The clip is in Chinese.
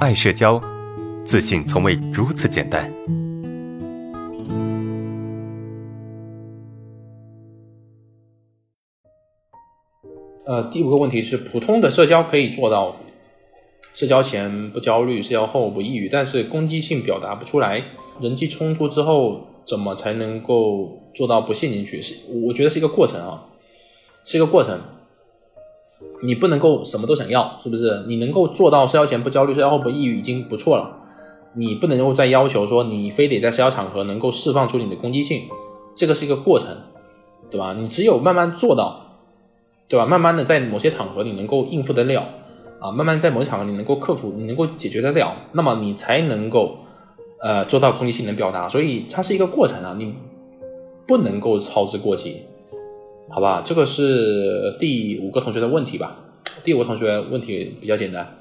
爱社交，自信从未如此简单。呃，第五个问题是，普通的社交可以做到社交前不焦虑，社交后不抑郁，但是攻击性表达不出来，人际冲突之后怎么才能够做到不陷进去？是我觉得是一个过程啊，是一个过程。你不能够什么都想要，是不是？你能够做到社交前不焦虑，社交后不抑郁已经不错了。你不能够再要求说你非得在社交场合能够释放出你的攻击性，这个是一个过程，对吧？你只有慢慢做到，对吧？慢慢的在某些场合你能够应付得了，啊，慢慢在某些场合你能够克服，你能够解决得了，那么你才能够呃做到攻击性的表达。所以它是一个过程啊，你不能够操之过急。好吧，这个是第五个同学的问题吧？第五个同学问题比较简单，